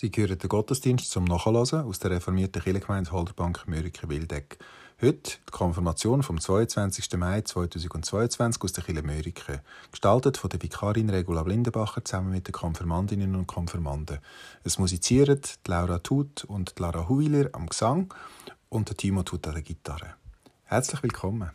Sie hören den Gottesdienst zum Nachhören aus der reformierten Kirchengemeinde Holderbank Mörike-Wildeck. Heute die Konfirmation vom 22. Mai 2022 aus der Kirche Mörike, gestaltet von der Vikarin Regula Blindenbacher zusammen mit den Konfirmandinnen und Konfirmanden. Es musizieren Laura Tut und Lara Huiler am Gesang und Timo Tut an der Gitarre. Herzlich willkommen.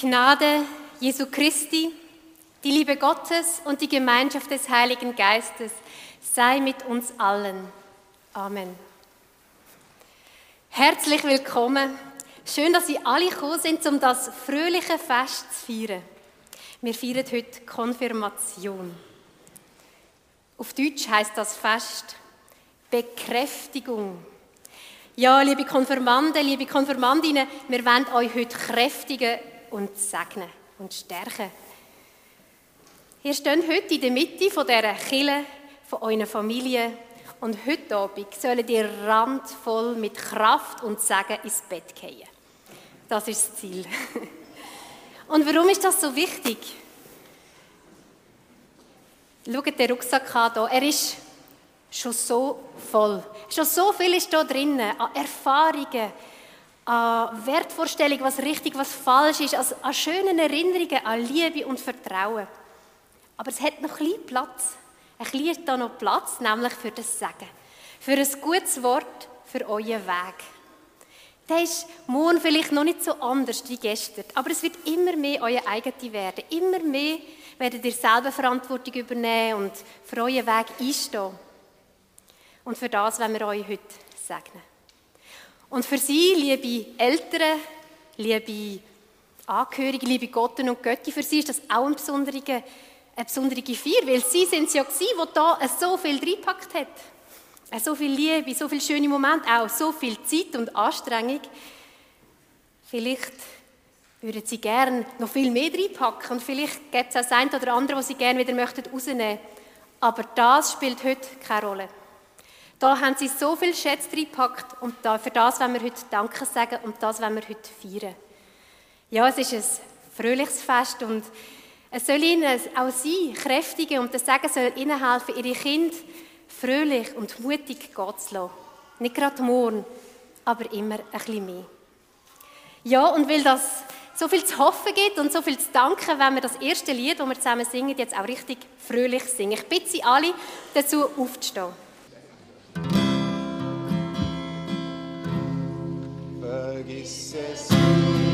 Gnade Jesu Christi, die Liebe Gottes und die Gemeinschaft des Heiligen Geistes sei mit uns allen. Amen. Herzlich willkommen. Schön, dass Sie alle gekommen sind, um das fröhliche Fest zu feiern. Wir feiern heute Konfirmation. Auf Deutsch heißt das Fest Bekräftigung. Ja, liebe Konfirmanden, liebe Konfirmandinnen, wir wollen euch heute kräftigen und segnen und stärken. Ihr steht heute in der Mitte von dieser Kille von eurer Familie und heute Abend sollt ihr randvoll mit Kraft und Segen ins Bett gehen. Das ist das Ziel. Und warum ist das so wichtig? Schaut den Rucksack an hier. Er ist schon so voll. Schon so viel ist da drinnen an Erfahrungen, an Wertvorstellungen, was richtig, was falsch ist, also an schönen Erinnerungen, an Liebe und Vertrauen. Aber es hat noch ein bisschen Platz. Ein bisschen da noch Platz, nämlich für das Sagen. Für ein gutes Wort für euren Weg. Der ist morgen vielleicht noch nicht so anders wie gestern, aber es wird immer mehr euer eigenes werden. Immer mehr werdet ihr selber Verantwortung übernehmen und für euren Weg einstehen. Und für das wollen wir euch heute segnen. Und für Sie, liebe Eltern, liebe Angehörige, liebe Gotten und Götti, für Sie ist das auch eine besondere, eine besondere Feier, weil Sie sind es ja gewesen, die da so viel reingepackt hat. So viel Liebe, so viele schöne Momente, auch so viel Zeit und Anstrengung. Vielleicht würden Sie gerne noch viel mehr reinpacken und vielleicht gibt es auch das eine oder andere, was Sie gerne wieder möchten rausnehmen. Aber das spielt heute keine Rolle. Da haben sie so viel Schätze reingepackt und da, für das wollen wir heute Danke sagen und das wollen wir heute feiern. Ja, es ist ein fröhliches Fest und es soll ihnen auch sie kräftigen und das Sagen soll ihnen helfen, ihre Kinder fröhlich und mutig gehen zu lassen. Nicht gerade morgen, aber immer ein bisschen mehr. Ja, und weil das so viel zu hoffen gibt und so viel zu danken, wenn wir das erste Lied, das wir zusammen singen, jetzt auch richtig fröhlich singen. Ich bitte Sie alle, dazu aufzustehen. Vergiss es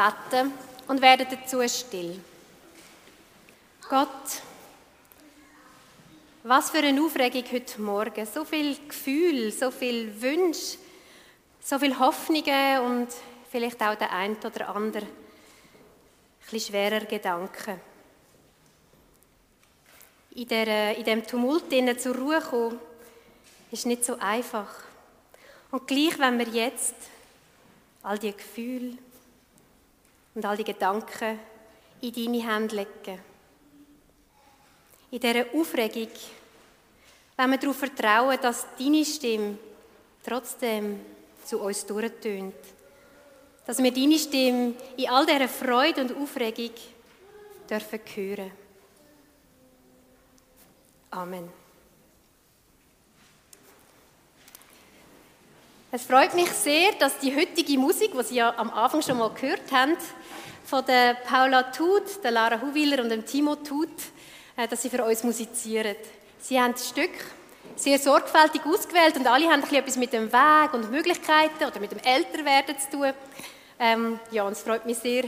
beten und werden dazu still. Gott, was für eine Aufregung heute Morgen. So viel Gefühl, so viel Wünsche, so viel Hoffnungen und vielleicht auch der ein oder andere bisschen schwerer Gedanken. In, der, in dem Tumult innen zur Ruhe kommen, ist nicht so einfach. Und gleich, wenn wir jetzt all die Gefühle und all die Gedanken in deine Hände legen. In dieser Aufregung, wenn wir darauf vertrauen, dass deine Stimme trotzdem zu uns durchtönt. Dass wir deine Stimme in all dieser Freude und Aufregung dürfen hören. Amen. Es freut mich sehr, dass die heutige Musik, die Sie ja am Anfang schon mal gehört haben, von der Paula Tut, der Lara Huwiller und dem Timo Tut, äh, dass sie für uns musizieren. Sie haben das Stück sehr sorgfältig ausgewählt und alle haben etwas mit dem Weg und Möglichkeiten oder mit dem Älterwerden zu tun. Ähm, ja, und es freut mich sehr,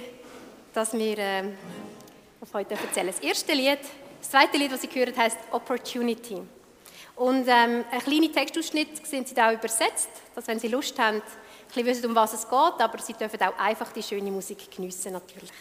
dass wir ähm, auf heute erzählen. Das erste Lied, das zweite Lied, das Sie gehört heißt Opportunity. Und ähm, ein kleiner Textausschnitt sind Sie da übersetzt, dass wenn Sie Lust haben, bisschen wissen, um was es geht, aber Sie dürfen auch einfach die schöne Musik geniessen natürlich.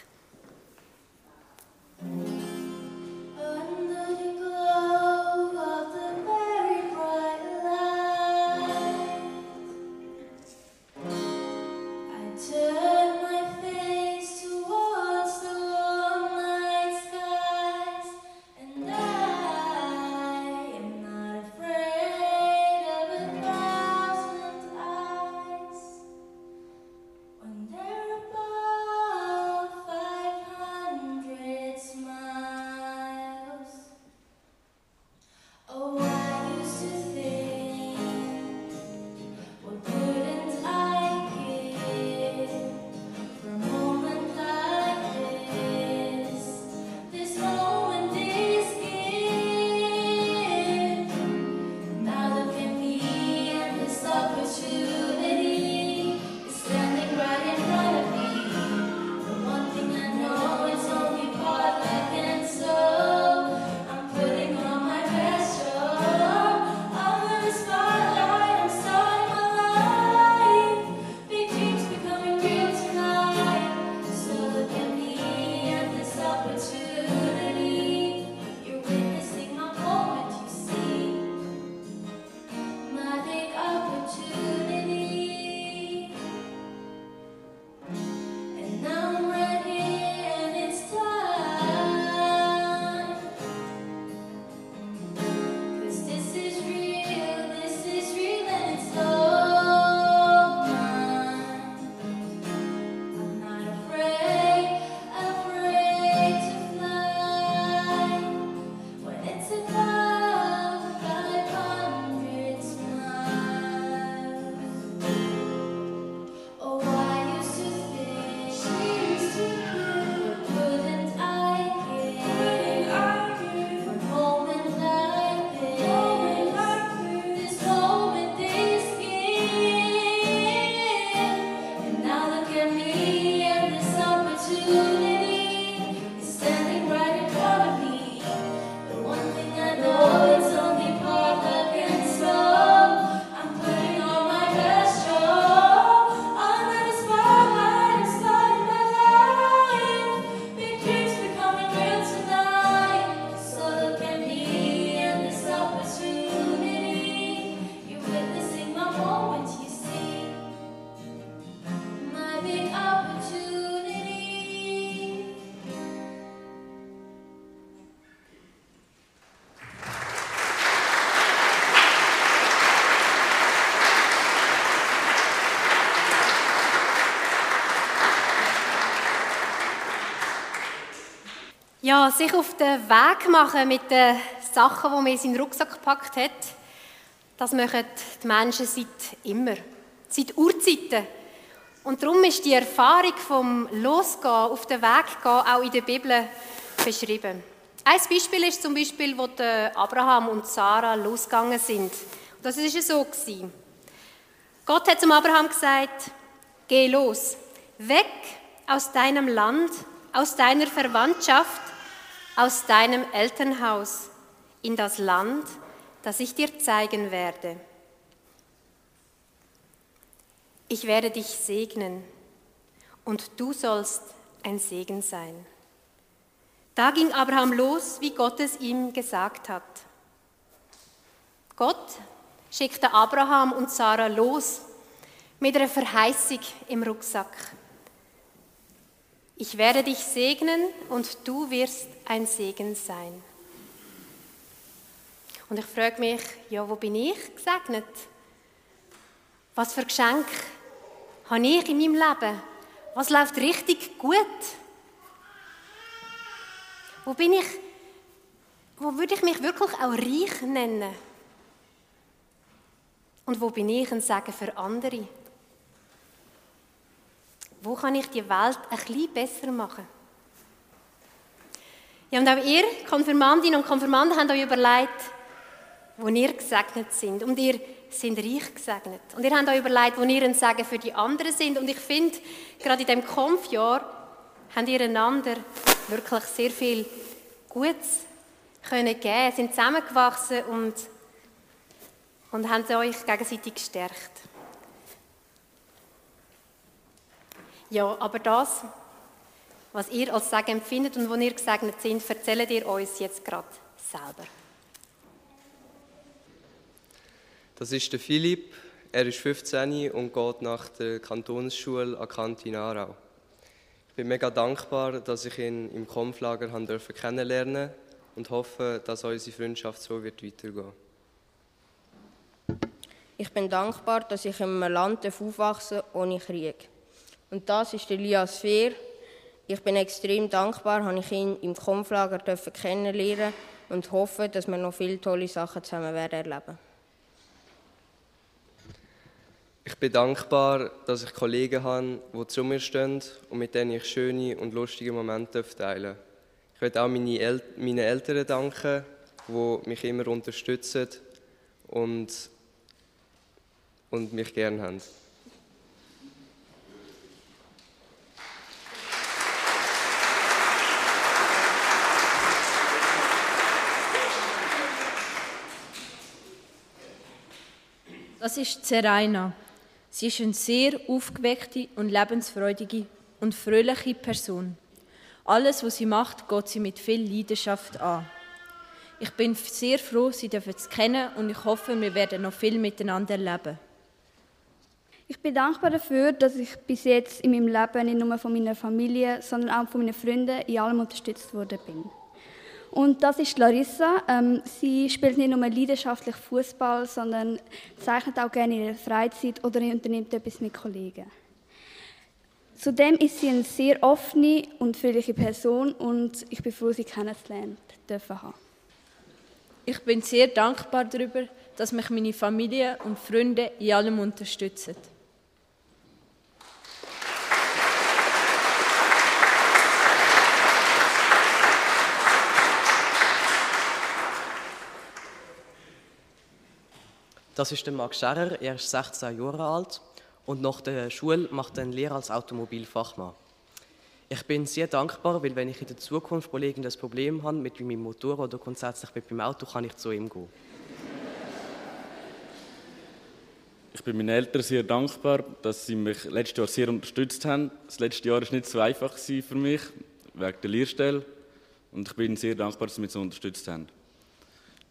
Ja, sich auf den Weg machen mit den Sachen, die man in seinen Rucksack gepackt hat, das machen die Menschen seit immer, seit Urzeiten. Und darum ist die Erfahrung vom Losgehen, auf den Weg gehen, auch in der Bibel beschrieben. Ein Beispiel ist zum Beispiel, wo Abraham und Sarah losgegangen sind. Das ist ja so. Gott hat zum Abraham gesagt: Geh los, weg aus deinem Land, aus deiner Verwandtschaft, aus deinem Elternhaus in das Land, das ich dir zeigen werde. Ich werde dich segnen und du sollst ein Segen sein. Da ging Abraham los, wie Gott es ihm gesagt hat. Gott schickte Abraham und Sarah los mit einer Verheißung im Rucksack. Ich werde dich segnen und du wirst ein Segen sein. Und ich frage mich, ja, wo bin ich gesegnet? Was für Geschenk habe ich in meinem Leben? Was läuft richtig gut? Wo bin ich, wo würde ich mich wirklich auch reich nennen? Und wo bin ich ein Segen für andere? Wo kann ich die Welt ein bisschen besser machen? Ja, und auch ihr, Konfirmandinnen und Konfirmanden, habt euch überlegt, wo ihr gesegnet sind. Und ihr sind reich gesegnet. Und ihr habt euch überlegt, wo ihr ein Segen für die anderen sind. Und ich finde, gerade in diesem Konfjahr habt ihr einander wirklich sehr viel Gutes können geben, sind zusammengewachsen und, und haben euch gegenseitig gestärkt. Ja, aber das, was ihr als Segen empfindet und wo ihr gesegnet sind, erzählt ihr uns jetzt gerade selber. Das ist der Philipp. Er ist 15 und geht nach der Kantonsschule an Kantin Aarau. Ich bin mega dankbar, dass ich ihn im dürfen kennenlernen und hoffe, dass unsere Freundschaft so wird weitergehen. Ich bin dankbar, dass ich in einem Land aufwachsen darf ohne Krieg. Und das ist Elias Fehr. Ich bin extrem dankbar, dass ich ihn im dürfen kennenlernen und hoffe, dass wir noch viele tolle Sachen zusammen werden erleben. Ich bin dankbar, dass ich Kollegen habe, die zu mir stehen und mit denen ich schöne und lustige Momente teilen darf. Ich möchte auch meine El meinen Eltern danken, die mich immer unterstützen und, und mich gern haben. Das ist Zeraina. Sie ist eine sehr aufgeweckte und lebensfreudige und fröhliche Person. Alles, was sie macht, geht sie mit viel Leidenschaft an. Ich bin sehr froh, sie dürfen zu kennen und ich hoffe, wir werden noch viel miteinander leben. Ich bin dankbar dafür, dass ich bis jetzt in meinem Leben nicht nur von meiner Familie, sondern auch von meinen Freunden in allem unterstützt worden bin. Und das ist Larissa. Ähm, sie spielt nicht nur leidenschaftlich Fußball, sondern zeichnet auch gerne in ihrer Freizeit oder unternimmt etwas mit Kollegen. Zudem ist sie eine sehr offene und fröhliche Person und ich bin froh, sie kennenzulernen dürfen haben. Ich bin sehr dankbar darüber, dass mich meine Familie und Freunde in allem unterstützen. Das ist der Max Scherrer, er ist 16 Jahre alt und nach der Schule macht er eine Lehre als Automobilfachmann. Ich bin sehr dankbar, weil wenn ich in der Zukunft mal irgendein Problem habe mit meinem Motor oder grundsätzlich mit meinem Auto, kann ich zu ihm gehen. Ich bin meinen Eltern sehr dankbar, dass sie mich letztes Jahr sehr unterstützt haben. Das letzte Jahr war nicht so einfach für mich, wegen der Lehrstelle. Und ich bin sehr dankbar, dass sie mich so unterstützt haben.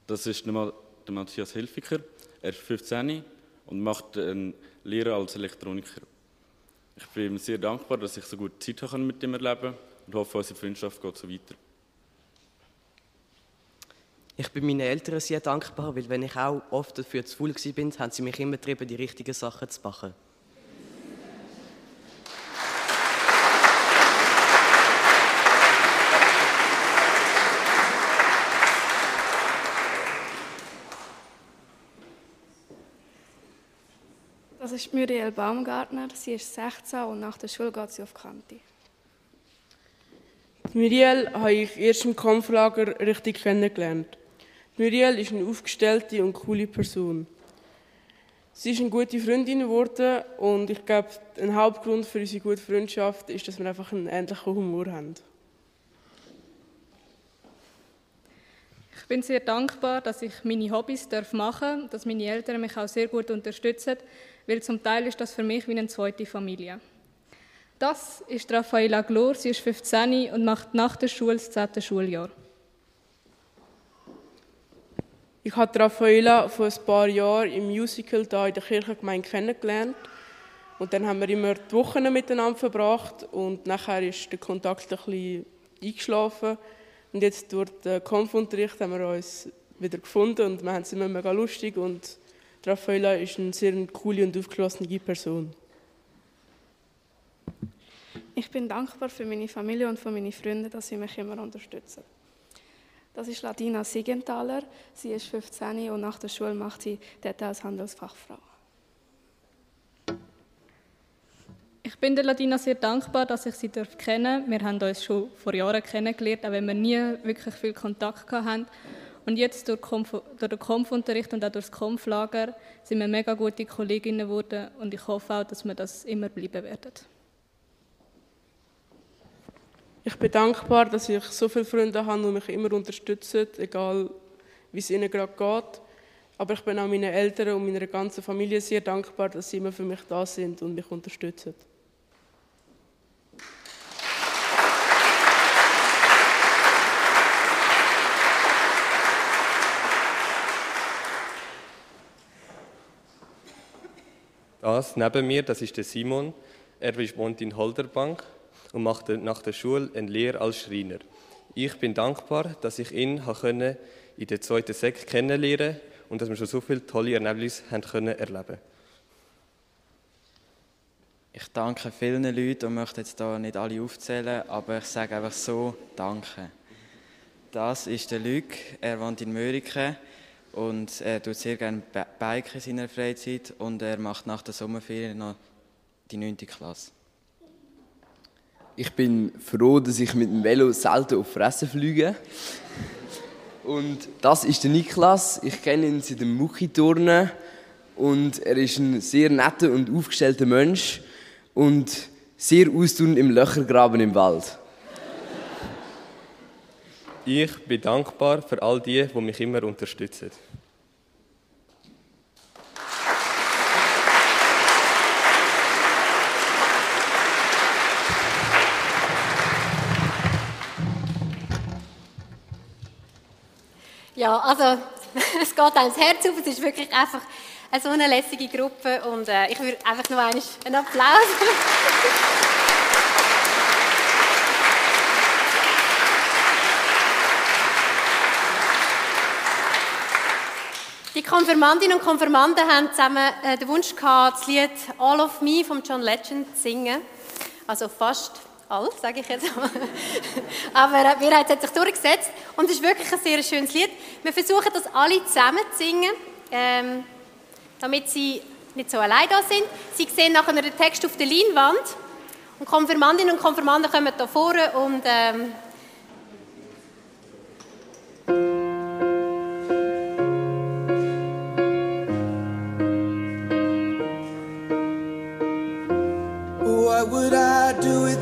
Das ist der Matthias Hilfiger. Er ist 15 und macht eine Lehre als Elektroniker. Ich bin ihm sehr dankbar, dass ich so gut Zeit haben mit ihm erleben und hoffe, unsere Freundschaft geht so weiter. Ich bin meinen Eltern sehr dankbar, weil wenn ich auch oft dafür zu faul war, haben sie mich immer getrieben, die richtigen Sachen zu machen. Ist Muriel Baumgartner. Sie ist 16 und nach der Schule geht sie auf Kanti. Muriel habe ich erst im Kampflager richtig kennengelernt. Muriel ist eine aufgestellte und coole Person. Sie ist eine gute Freundin geworden und ich glaube, ein Hauptgrund für unsere gute Freundschaft ist, dass wir einfach einen ähnlichen Humor haben. Ich bin sehr dankbar, dass ich meine Hobbys darf machen darf, dass meine Eltern mich auch sehr gut unterstützen, weil zum Teil ist das für mich wie eine zweite Familie. Das ist Raffaella Glor, sie ist 15 und macht nach der Schule das 10. Schuljahr. Ich habe Raffaella vor ein paar Jahren im Musical da in der Kirchengemeinde kennengelernt. Und dann haben wir immer die Wochen miteinander verbracht und nachher ist der Kontakt ein bisschen eingeschlafen. Und jetzt durch den Kampfunterricht haben wir uns wieder gefunden und wir haben es immer mega lustig und Raffaella ist eine sehr coole und aufgeschlossene Person. Ich bin dankbar für meine Familie und für meine Freunde, dass sie mich immer unterstützen. Das ist Ladina Siegenthaler. Sie ist 15 und nach der Schule macht sie dort als Handelsfachfrau. Ich bin der Ladina sehr dankbar, dass ich sie darf kennen Wir haben uns schon vor Jahren kennengelernt, auch wenn wir nie wirklich viel Kontakt hatten. Und jetzt durch, Konf durch den Kampfunterricht und auch durch das Kampflager sind wir mega gute Kolleginnen geworden und ich hoffe auch, dass wir das immer bleiben werden. Ich bin dankbar, dass ich so viele Freunde habe, die mich immer unterstützen, egal wie es ihnen gerade geht. Aber ich bin auch meinen Eltern und meiner ganzen Familie sehr dankbar, dass sie immer für mich da sind und mich unterstützen. Das neben mir, das ist der Simon. Er wohnt in Holderbank und macht nach der Schule eine Lehre als Schreiner. Ich bin dankbar, dass ich ihn in der zweiten Sek kennenlernen und dass wir schon so viele tolle Erlebnisse haben können erleben. Ich danke vielen Leuten und möchte jetzt hier nicht alle aufzählen, aber ich sage einfach so Danke. Das ist der Luc, er wohnt in Mörike und er tut sehr gerne Bike in seiner Freizeit und er macht nach der Sommerferien noch die 9. Klasse. Ich bin froh, dass ich mit dem Velo selten auf Fresse fliege. Und das ist der Niklas. Ich kenne ihn seit dem Muckiturnen und er ist ein sehr netter und aufgestellter Mensch und sehr ausdauernd im Löchergraben im Wald. Ich bin dankbar für all die, die mich immer unterstützen. Ja, also es geht einem das Herz auf. Es ist wirklich einfach eine so eine lässige Gruppe und äh, ich würde einfach noch einen Applaus. Die Konfirmandinnen und Konfirmanden haben zusammen äh, den Wunsch gehabt, das Lied All of Me von John Legend zu singen. Also fast all, sage ich jetzt mal. Aber äh, wir haben sich durchgesetzt und es ist wirklich ein sehr schönes Lied. Wir versuchen das alle zusammen zu singen, ähm, damit sie nicht so allein da sind. Sie sehen nachher den Text auf der Leinwand und Konfirmandinnen und Konfirmanden kommen hier vorne und ähm,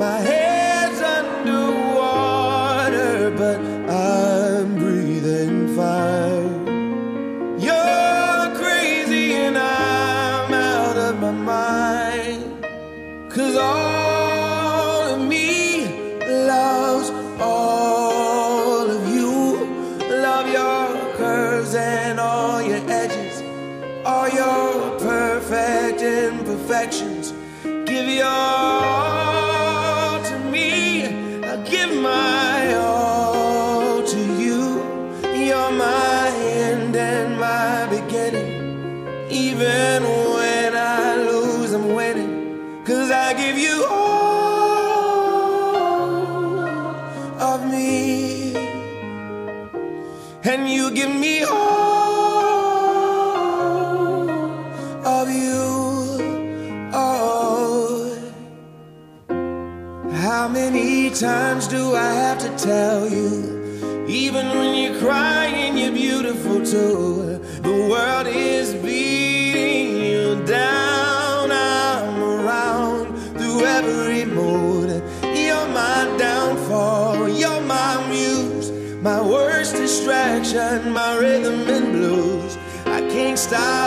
My head's underwater, but give me all of you. Oh. How many times do I have to tell you? Even when you're crying, you're beautiful too. Distraction, my rhythm and blues. I can't stop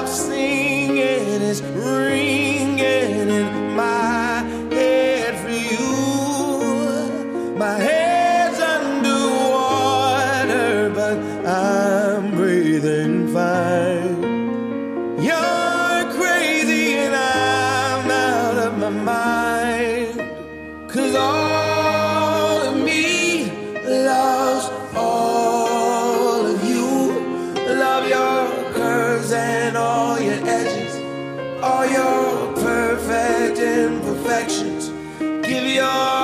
imperfections. Give your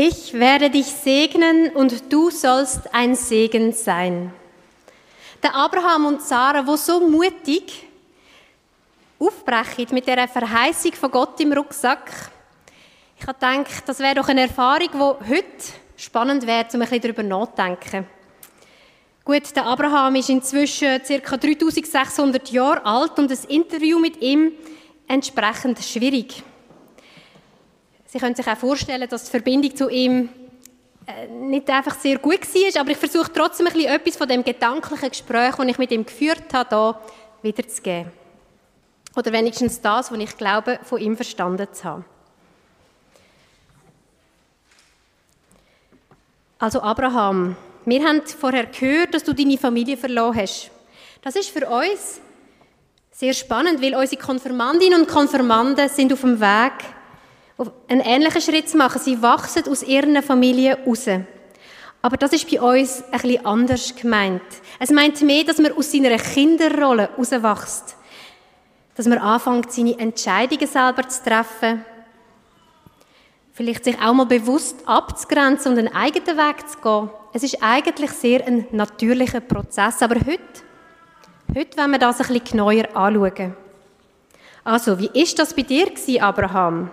Ich werde dich segnen und du sollst ein Segen sein. Der Abraham und Sarah, wo so mutig aufbrechen mit der Verheißung von Gott im Rucksack. Ich habe gedacht, das wäre doch eine Erfahrung, die heute spannend wäre, um ein bisschen darüber nachzudenken. Gut, der Abraham ist inzwischen ca. 3600 Jahre alt und das Interview mit ihm entsprechend schwierig. Sie können sich auch vorstellen, dass die Verbindung zu ihm äh, nicht einfach sehr gut war, aber ich versuche trotzdem ein bisschen etwas von dem gedanklichen Gespräch, das ich mit ihm geführt habe, hier wiederzugeben. Oder wenigstens das, was ich glaube, von ihm verstanden zu haben. Also Abraham, wir haben vorher gehört, dass du deine Familie verloren hast. Das ist für uns sehr spannend, weil unsere Konfirmandinnen und Konfirmanden sind auf dem Weg, einen ähnlichen Schritt zu machen. Sie wachsen aus ihren Familien raus. Aber das ist bei uns bisschen anders gemeint. Es meint mehr, dass man aus seiner Kinderrolle herauswächst. Dass man anfängt, seine Entscheidungen selber zu treffen. Vielleicht sich auch mal bewusst abzugrenzen und einen eigenen Weg zu gehen. Es ist eigentlich sehr ein natürlicher Prozess. Aber heute, heute wollen wir das ein bisschen genauer anschauen. Also, wie ist das bei dir Abraham?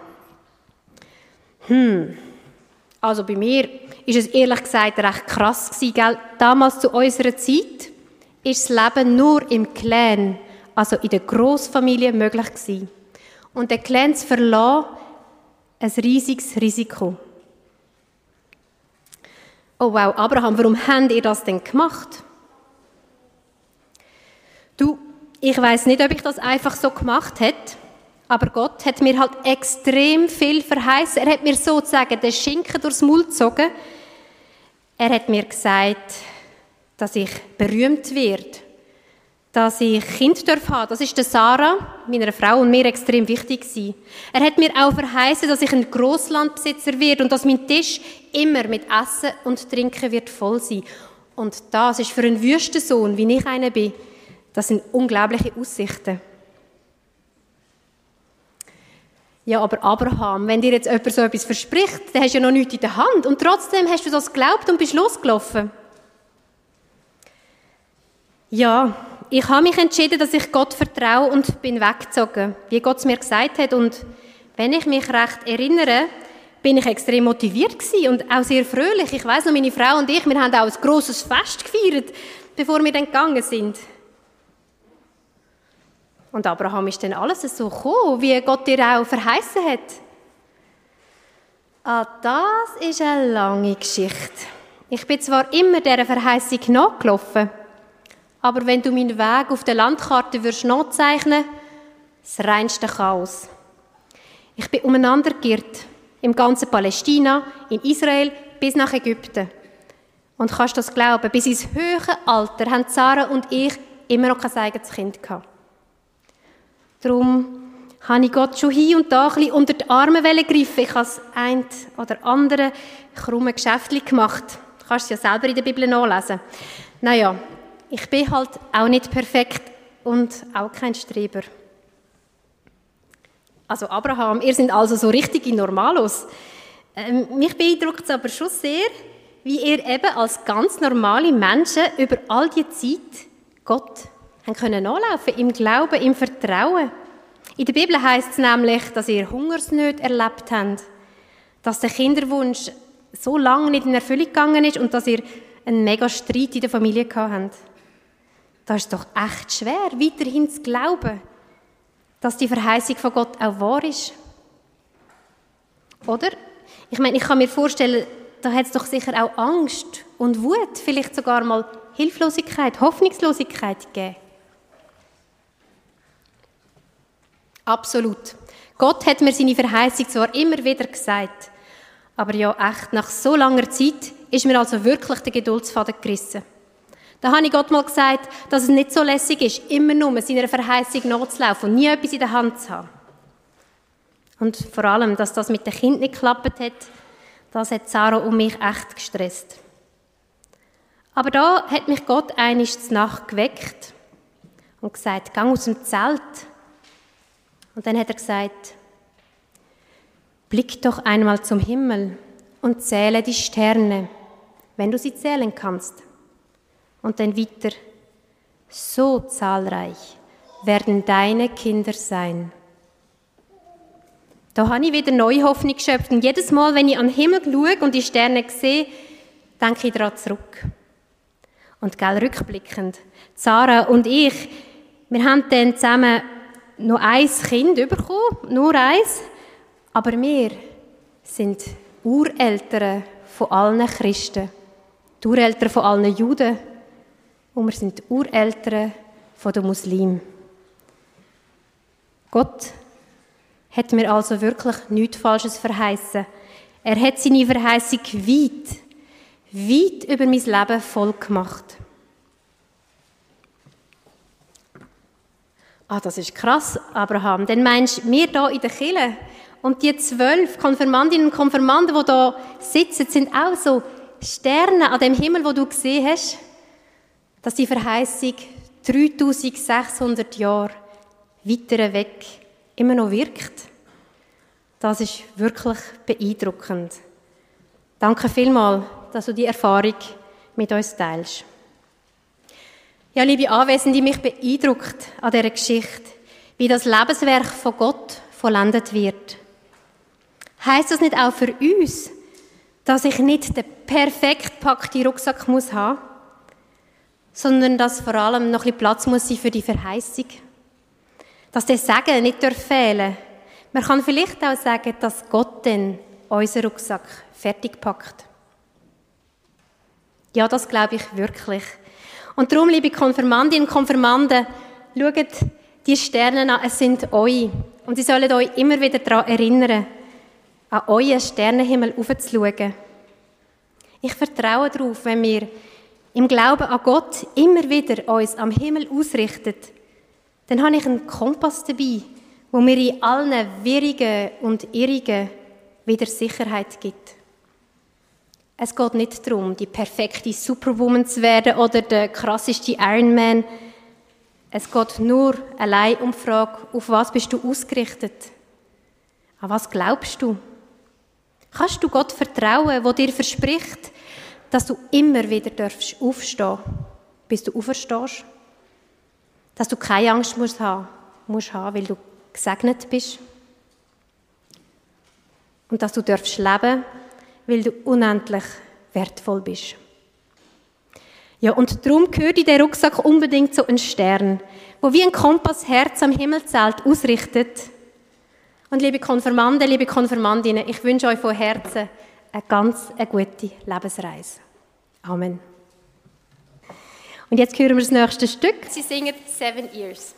Hm. Also bei mir ist es ehrlich gesagt recht krass gewesen, gell? Damals zu unserer Zeit ist das Leben nur im Clan, also in der Großfamilie, möglich gewesen. Und der Clan zu verlassen, ein riesiges Risiko. Oh wow, Abraham, warum habt ihr das denn gemacht? Du, ich weiß nicht, ob ich das einfach so gemacht hätte, aber Gott hat mir halt extrem viel verheißen. Er hat mir sozusagen den Schinken durchs Maul gezogen. Er hat mir gesagt, dass ich berühmt werde, dass ich Kind darf haben. Das ist der Sarah, meiner Frau und mir extrem wichtig gewesen. Er hat mir auch verheißen, dass ich ein Großlandbesitzer werde und dass mein Tisch immer mit Essen und Trinken wird voll sein. Und das ist für einen Wüstensohn, wie ich einer bin, das sind unglaubliche Aussichten. Ja, aber Abraham, wenn dir jetzt jemand so etwas verspricht, dann hast du ja noch nichts in der Hand und trotzdem hast du das geglaubt und bist losgelaufen. Ja, ich habe mich entschieden, dass ich Gott vertraue und bin weggezogen, wie Gott es mir gesagt hat. Und wenn ich mich recht erinnere, bin ich extrem motiviert gewesen und auch sehr fröhlich. Ich weiß noch, meine Frau und ich, wir haben auch ein großes Fest gefeiert, bevor wir dann gegangen sind. Und Abraham ist dann alles so gekommen, wie Gott dir auch verheißen hat. Ah, das ist eine lange Geschichte. Ich bin zwar immer dieser Verheißung nachgelaufen, aber wenn du meinen Weg auf der Landkarte würdest nachzeichnen, das reinste Chaos. Ich bin umeinander geirrt, im ganzen Palästina, in Israel bis nach Ägypten. Und kannst das glauben, bis ins höhere Alter haben Sarah und ich immer noch kein eigenes Kind gehabt. Darum habe ich Gott schon hier und da ein bisschen unter die Arme greifen. Ich habe das ein oder andere krumme Geschäftchen gemacht. Du kannst es ja selber in der Bibel nachlesen. Naja, ich bin halt auch nicht perfekt und auch kein Streber. Also Abraham, ihr seid also so richtige Normalos. Ähm, mich beeindruckt es aber schon sehr, wie ihr eben als ganz normale Menschen über all die Zeit Gott können nachlaufen im Glauben, im Vertrauen. In der Bibel heißt es nämlich, dass ihr Hungersnöte erlebt habt, dass der Kinderwunsch so lange nicht in Erfüllung gegangen ist und dass ihr einen mega Streit in der Familie gehabt habt. Da ist doch echt schwer, weiterhin zu glauben, dass die Verheißung von Gott auch wahr ist. Oder? Ich meine, ich kann mir vorstellen, da hat es doch sicher auch Angst und Wut, vielleicht sogar mal Hilflosigkeit, Hoffnungslosigkeit gegeben. Absolut. Gott hat mir seine Verheißung zwar immer wieder gesagt, aber ja, echt, nach so langer Zeit ist mir also wirklich der Geduldsfaden gerissen. Da habe ich Gott mal gesagt, dass es nicht so lässig ist, immer nur seiner Verheißung nachzulaufen und nie etwas in der Hand zu haben. Und vor allem, dass das mit dem Kind nicht geklappt hat, das hat Sarah und mich echt gestresst. Aber da hat mich Gott einiges Nacht geweckt und gesagt, gang aus dem Zelt. Und dann hat er gesagt, blick doch einmal zum Himmel und zähle die Sterne, wenn du sie zählen kannst. Und dann weiter, so zahlreich werden deine Kinder sein. Da habe ich wieder neue Hoffnung geschöpft. Und jedes Mal, wenn ich an den Himmel schaue und die Sterne sehe, denke ich daran zurück. Und gell, rückblickend, Sarah und ich, wir haben dann zusammen noch ein Kind bekommen, nur eins, aber wir sind Ureltern von allen Christen, die Ureltern von allen Juden und wir sind Ureltern von den Muslimen. Gott hat mir also wirklich nichts Falsches verheißen. Er hat seine Verheißung weit, weit über mein Leben voll gemacht. Ah, das ist krass, Abraham. Denn meinst du, wir hier in der Kille und die zwölf Konfirmandinnen und Konfirmanden, die hier sitzen, sind auch so Sterne an dem Himmel, wo du gesehen hast, dass die Verheißung 3600 Jahre weiter weg immer noch wirkt. Das ist wirklich beeindruckend. Danke vielmals, dass du die Erfahrung mit uns teilst. Ja, liebe Anwesende, mich beeindruckt an dieser Geschichte, wie das Lebenswerk von Gott vollendet wird. Heißt das nicht auch für uns, dass ich nicht den perfekt packten Rucksack muss haben, sondern dass vor allem noch ein bisschen Platz muss sein für die Verheißung. Dass der Segen nicht fehlen Man kann vielleicht auch sagen, dass Gott dann unseren Rucksack fertig packt. Ja, das glaube ich wirklich. Und darum, liebe Konfirmandinnen und Konfirmanden, schaut die Sterne an, es sind eure. Und sie sollen euch immer wieder daran erinnern, an euren Sternenhimmel aufzuschauen. Ich vertraue darauf, wenn wir im Glauben an Gott immer wieder uns am Himmel ausrichten, dann habe ich einen Kompass dabei, wo mir in allen Wirrigen und Irrigen wieder Sicherheit gibt. Es geht nicht darum, die perfekte Superwoman zu werden oder der krasseste Ironman. Es geht nur allein um die Frage, auf was bist du ausgerichtet? An was glaubst du? Kannst du Gott vertrauen, wo dir verspricht, dass du immer wieder darfst aufstehen, bis du auferstehst? Dass du keine Angst musst haben, musst haben, weil du gesegnet bist? Und dass du darfst leben, weil du unendlich wertvoll bist. Ja, und darum gehört in den Rucksack unbedingt so ein Stern, wo wie ein Kompass Herz am Himmelzelt ausrichtet. Und liebe Konfirmanden, liebe Konfirmandinnen, ich wünsche euch von Herzen eine ganz eine gute Lebensreise. Amen. Und jetzt hören wir das nächste Stück. Sie singen Seven Years.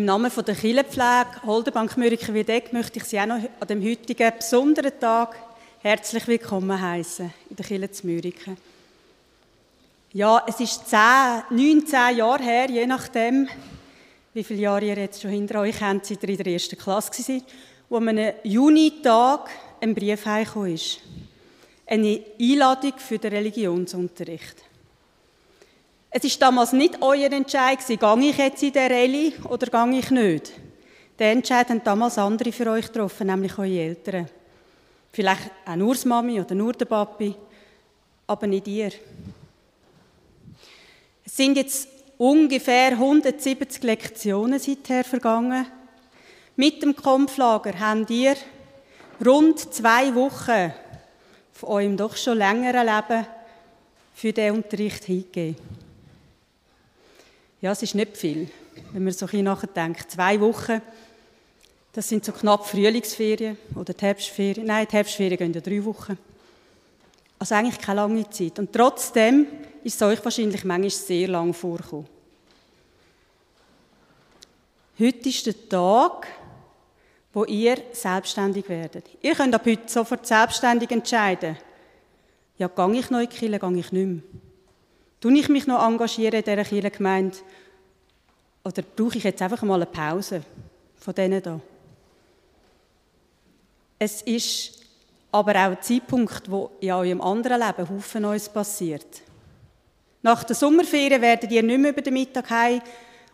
Im Namen der Kirchenpflege Holderbank Mürike Wiedeck möchte ich Sie auch noch an dem heutigen besonderen Tag herzlich willkommen heißen in der Kirche zu Mürike. Ja, es ist 10, 19 Jahre her, je nachdem, wie viele Jahre ihr jetzt schon hinter euch habt, seit ihr in der ersten Klasse war, wo an einem Junitag ein Brief heimgekommen ist. Eine Einladung für den Religionsunterricht. Es war damals nicht euer Entscheid, gehe ich jetzt in der Rallye oder gehe ich nicht. Den Entscheid haben damals andere für euch getroffen, nämlich eure Eltern. Vielleicht auch nur die Mami oder nur der Papi, aber nicht ihr. Es sind jetzt ungefähr 170 Lektionen seither vergangen. Mit dem Kompflager habt ihr rund zwei Wochen von eurem doch schon längeren Leben für den Unterricht hingegeben. Ja, es ist nicht viel, wenn man so ein bisschen nachdenkt. Zwei Wochen, das sind so knapp Frühlingsferien oder die Herbstferien. Nein, die Herbstferien gehen ja drei Wochen. Also eigentlich keine lange Zeit. Und trotzdem ist es euch wahrscheinlich manchmal sehr lang vorgekommen. Heute ist der Tag, wo ihr selbstständig werdet. Ihr könnt ab heute sofort selbstständig entscheiden. Ja, gehe ich noch in die Kirche, gehe ich nicht mehr. Tue ich mich noch engagieren in dieser Kirchengemeinde? Oder brauche ich jetzt einfach mal eine Pause von denen da? Es ist aber auch ein Zeitpunkt, wo in eurem anderen Leben Haufen Neues passiert. Nach der Sommerferien werdet ihr nicht mehr über den Mittag heim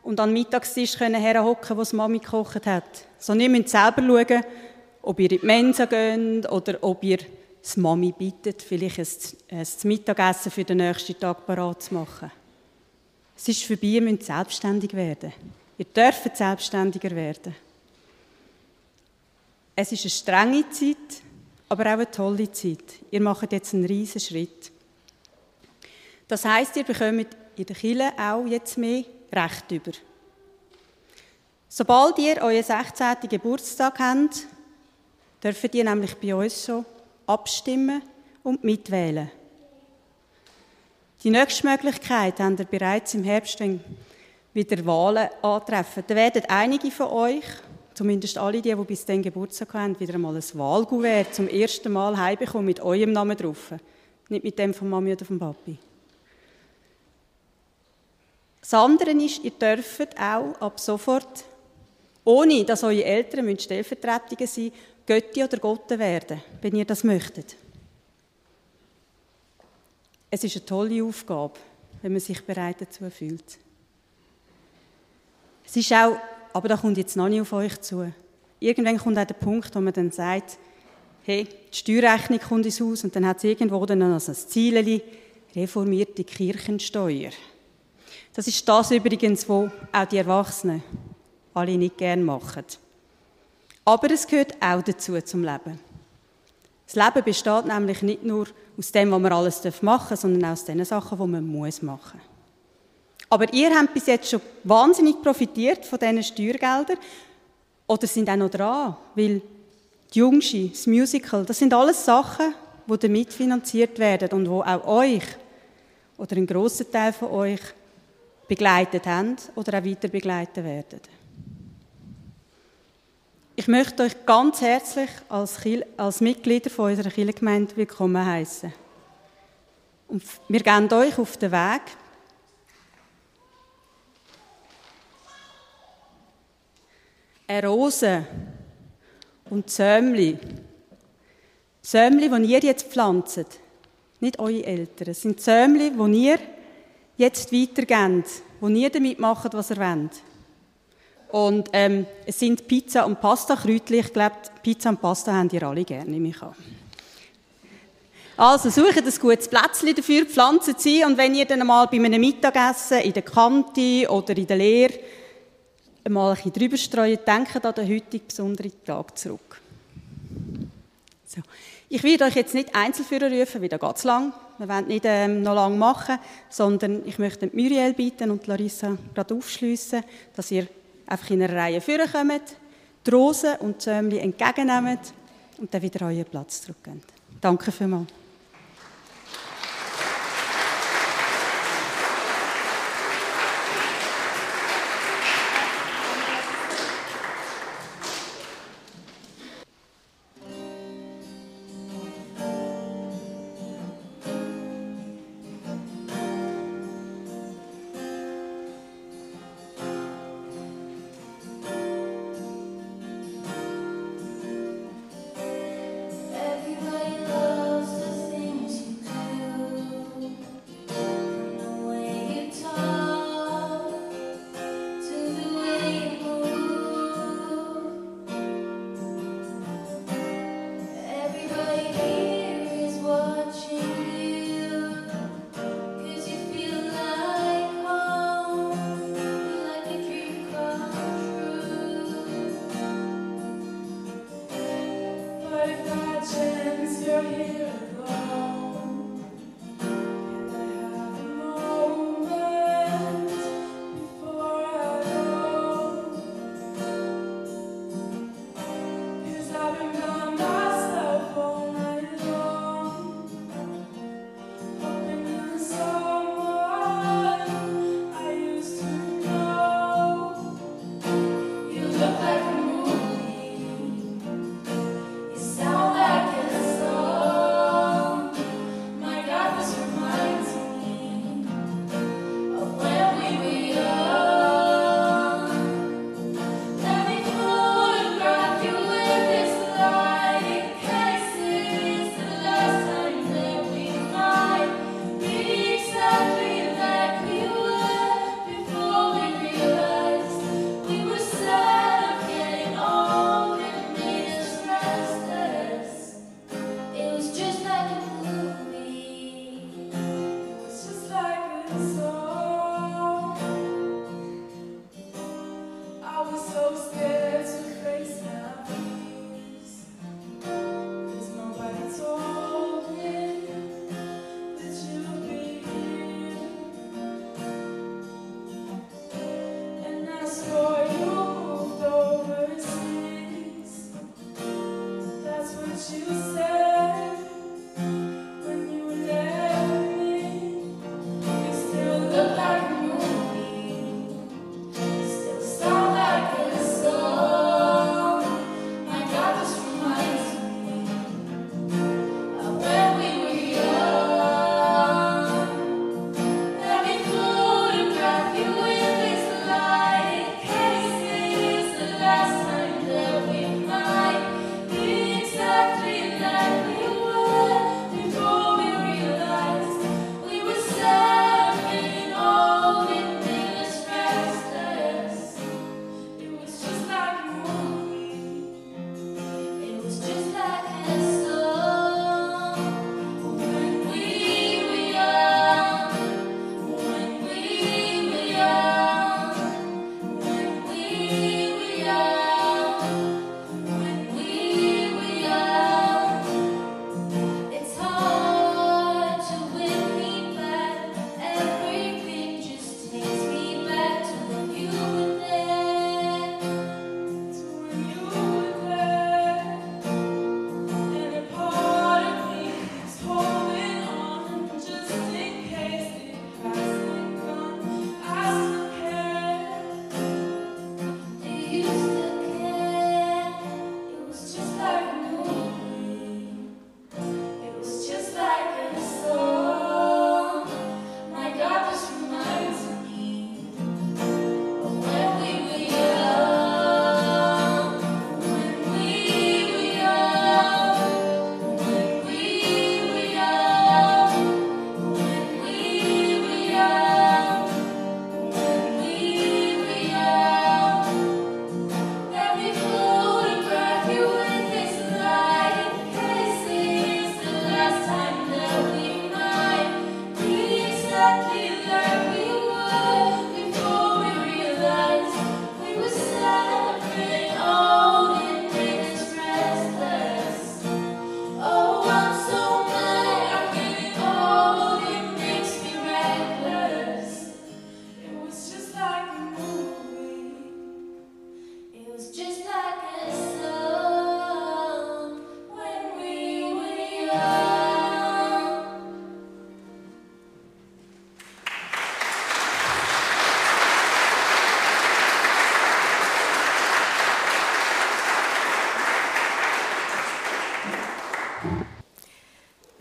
und an den Mittagstisch herhocken, wo das Mami gekocht hat. Sondern ihr müsst selber schauen, ob ihr in die Mensa geht oder ob ihr das Mami bittet, vielleicht ein, ein Mittagessen für den nächsten Tag parat zu machen. Es ist vorbei, ihr müsst selbstständig werden. Ihr dürft selbstständiger werden. Es ist eine strenge Zeit, aber auch eine tolle Zeit. Ihr macht jetzt einen riesen Schritt. Das heißt, ihr bekommt in der Kirche auch jetzt mehr Recht über. Sobald ihr euren 16. Geburtstag habt, dürft ihr nämlich bei uns schon abstimmen und mitwählen. Die nächste Möglichkeit habt ihr bereits im Herbst, wenn wieder Wahlen antreffen. Da werden einige von euch, zumindest alle die, die bis dann Geburtstag haben, wieder einmal ein Wahlgouvert zum ersten Mal heimbekommen mit eurem Namen drauf. Nicht mit dem von Mami oder vom Papi. Das andere ist, ihr dürft auch ab sofort, ohne dass eure Eltern Stellvertretungen sein Götti oder Gotte werden, wenn ihr das möchtet. Es ist eine tolle Aufgabe, wenn man sich bereit dazu fühlt. Es ist auch, aber da kommt jetzt noch nicht auf euch zu. Irgendwann kommt auch der Punkt, wo man dann sagt, hey, die Steuerrechnung kommt ins Haus und dann hat es irgendwo dann noch ein Ziel, reformierte Kirchensteuer. Das ist das übrigens, wo auch die Erwachsenen alle nicht gern machen. Aber es gehört auch dazu zum Leben. Das Leben besteht nämlich nicht nur aus dem, was man alles machen darf, sondern auch aus den Sachen, die man muss machen. Aber ihr habt bis jetzt schon wahnsinnig profitiert von diesen Steuergeldern oder sind auch noch dran, weil die Jungschi, das Musical, das sind alles Sachen, die damit finanziert werden und wo auch euch oder ein grosser Teil von euch begleitet haben oder auch weiter begleiten werden. Ich möchte euch ganz herzlich als, als Mitglieder von unserer Kirchengemeinde willkommen heißen. Und wir gehen euch auf den Weg. Eine Rose und Sämli. Sämli, die ihr jetzt pflanzt, nicht eure Eltern, es sind Sämli, die ihr jetzt weitergebt, wo ihr damit macht, was ihr wollt. Und ähm, es sind Pizza und Pasta Kräutchen. Ich glaube, Pizza und Pasta haben ihr alle gerne, nehme ich an. Also sucht ein gutes Plätzchen dafür, pflanzen sie und wenn ihr dann einmal bei einem Mittagessen in der Kante oder in der Lehre einmal ein bisschen drüber streut, denkt an den heutigen besonderen Tag zurück. So. Ich werde euch jetzt nicht Einzelführer rufen, weil da geht es lang. Wir wollen nicht ähm, noch lange machen, sondern ich möchte Muriel bitten und Larissa gerade aufschliessen, dass ihr einfach in einer Reihe vorkommt, die Rosen und die Sämli entgegennehmt und dann wieder euren Platz zurückgeht. Danke vielmals.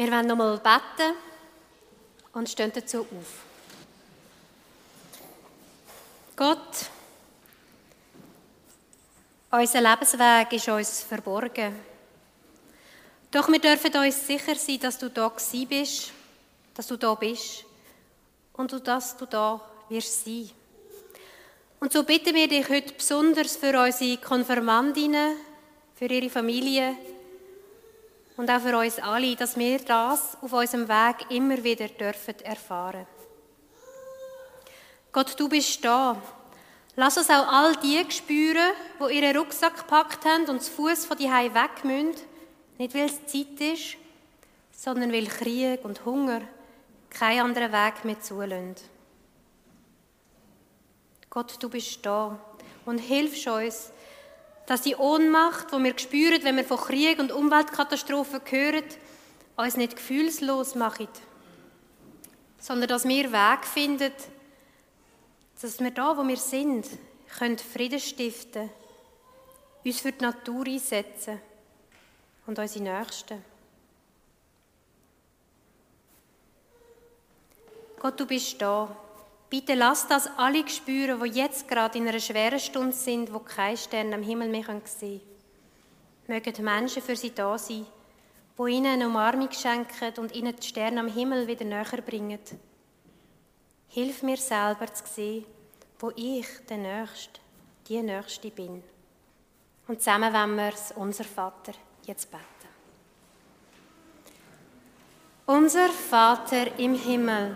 Wir wollen nochmal beten und stehen dazu auf. Gott, unser Lebensweg ist uns verborgen. Doch wir dürfen uns sicher sein, dass du da bist, dass du da bist und dass du da wirst sein. Und so bitten wir dich heute besonders für unsere Konfirmandinnen, für ihre Familie und auch für uns alle, dass wir das auf unserem Weg immer wieder dürfen erfahren. Gott, du bist da. Lass uns auch all die spüren, die ihren Rucksack gepackt haben und zu Fuß von die weg müssen, nicht weil es Zeit ist, sondern weil Krieg und Hunger keinen anderen Weg mehr zulassen. Gott, du bist da und hilfst uns, dass die Ohnmacht, die wir spüren, wenn wir von Krieg und Umweltkatastrophen hören, uns nicht gefühlslos macht, sondern dass wir Weg finden, dass wir da, wo wir sind, können Frieden stiften, uns für die Natur einsetzen und unsere Nächsten. Gott, du bist da. Bitte lass das alle spüren, die jetzt gerade in einer schweren Stunde sind, wo kein Stern am Himmel mehr sehen können. Mögen die Menschen für sie da sein, die ihnen eine Umarmung schenken und ihnen die Sterne am Himmel wieder näher bringen. Hilf mir selber zu sehen, wo ich der Nächste, die Nächste bin. Und zusammen wollen wir es, unser Vater, jetzt beten. Unser Vater im Himmel,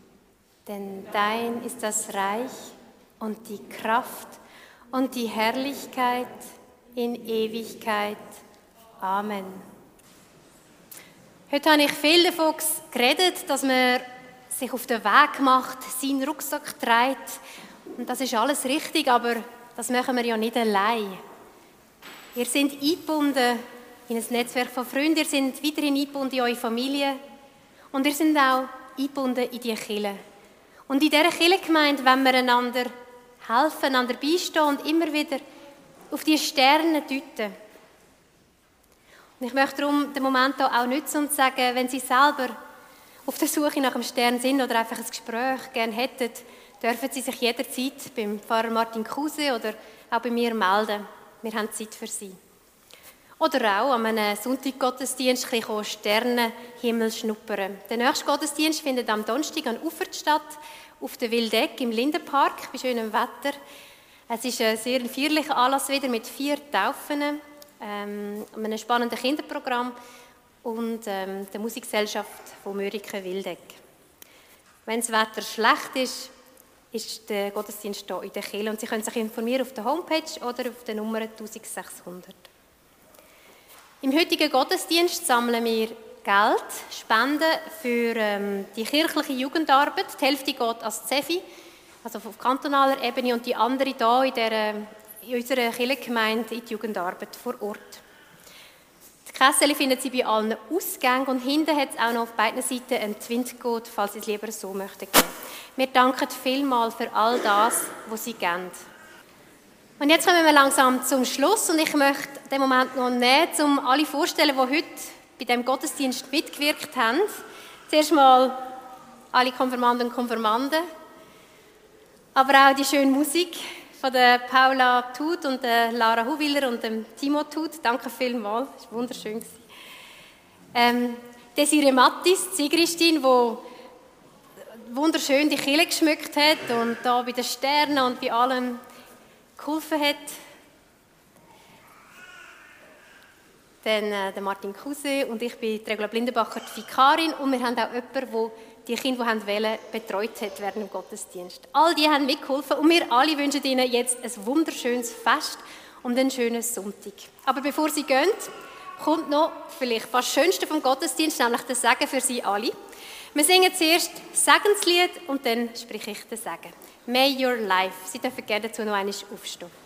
Denn dein ist das Reich und die Kraft und die Herrlichkeit in Ewigkeit. Amen. Heute habe ich viel davon geredet, dass man sich auf den Weg macht, seinen Rucksack trägt. Und das ist alles richtig, aber das machen wir ja nicht allein. Ihr seid eingebunden in ein Netzwerk von Freunden, ihr seid weiterhin eingebunden in eure Familie und ihr seid auch eingebunden in die Kirche. Und in dieser Kirchengemeinde wollen wir einander helfen, einander beistehen und immer wieder auf die Sterne deuten. Und ich möchte darum den Moment hier auch nutzen und sagen, wenn Sie selber auf der Suche nach einem Stern sind oder einfach ein Gespräch gerne hätten, dürfen Sie sich jederzeit beim Pfarrer Martin Kruse oder auch bei mir melden. Wir haben Zeit für Sie. Oder auch an einem Sonntaggottesdienst ein bisschen Sternenhimmel schnuppern. Der nächste Gottesdienst findet am Donnerstag an Ufert statt, auf der Wildeck im Lindenpark, bei schönem Wetter. Es ist ein sehr feierlicher Anlass wieder mit vier Taufen, ähm, einem spannenden Kinderprogramm und ähm, der Musikgesellschaft von Mörike Wildeck. Wenn das Wetter schlecht ist, ist der Gottesdienst hier in der Kirche und Sie können sich informieren auf der Homepage oder auf der Nummer 1600. Im heutigen Gottesdienst sammeln wir Geld, Spenden für ähm, die kirchliche Jugendarbeit. Die Hälfte geht als CEFI, also auf kantonaler Ebene, und die andere hier in, der, in unserer Kirchengemeinde in die Jugendarbeit vor Ort. Die Kessel finden Sie bei allen Ausgängen und hinten hat es auch noch auf beiden Seiten einen Twintcode, falls Sie es lieber so möchten. Wir danken vielmals für all das, was Sie geben. Und jetzt kommen wir langsam zum Schluss und ich möchte den Moment noch nehmen, um alle vorzustellen, die heute bei dem Gottesdienst mitgewirkt haben. Zuerst mal alle Konfirmanden und Konfirmanden, aber auch die schöne Musik von der Paula Tut und der Lara Huwiller und dem Timo Tut. Danke vielmals, das war wunderschön. Ähm, Desiree Mattis, Sigristin, die wunderschön die Kille geschmückt hat und da bei den Sternen und bei allem geholfen hat. Dann äh, der Martin Kuse und ich bin Regula Blindenbacher, die Vikarin und wir haben auch jemanden, der die Kinder, die wollen, betreut hat während dem Gottesdienst. All die haben mitgeholfen und wir alle wünschen ihnen jetzt ein wunderschönes Fest und einen schönen Sonntag. Aber bevor sie gehen, kommt noch vielleicht das Schönste vom Gottesdienst, nämlich das Segen für sie alle. Wir singen zuerst Segenslied und dann spreche ich den Segen. May your life. Sie dürfen gerne dazu noch einmal aufstehen.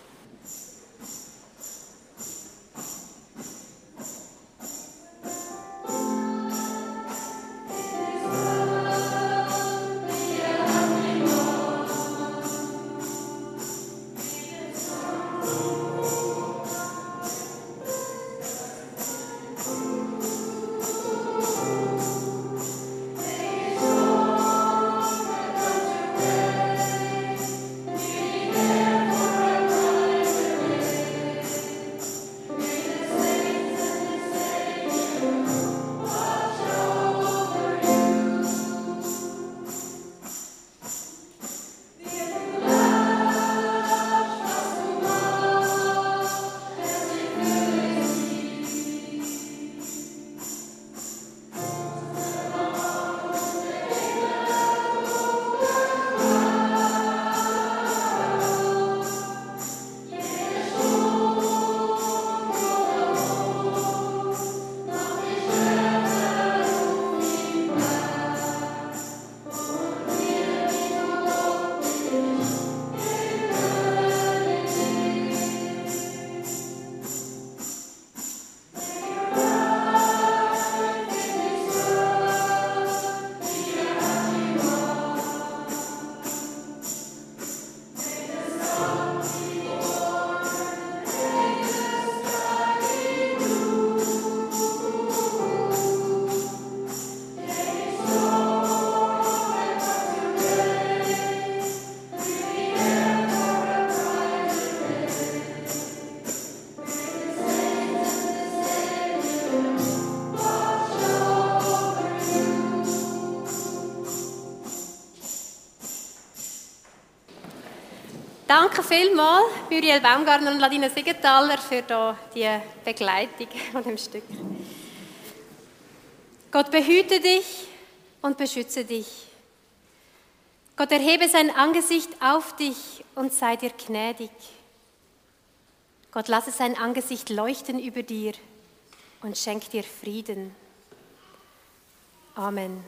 Danke vielmals, Muriel Baumgartner und Ladina Siegenthaler, für die Begleitung von dem Stück. Gott behüte dich und beschütze dich. Gott erhebe sein Angesicht auf dich und sei dir gnädig. Gott lasse sein Angesicht leuchten über dir und schenk dir Frieden. Amen.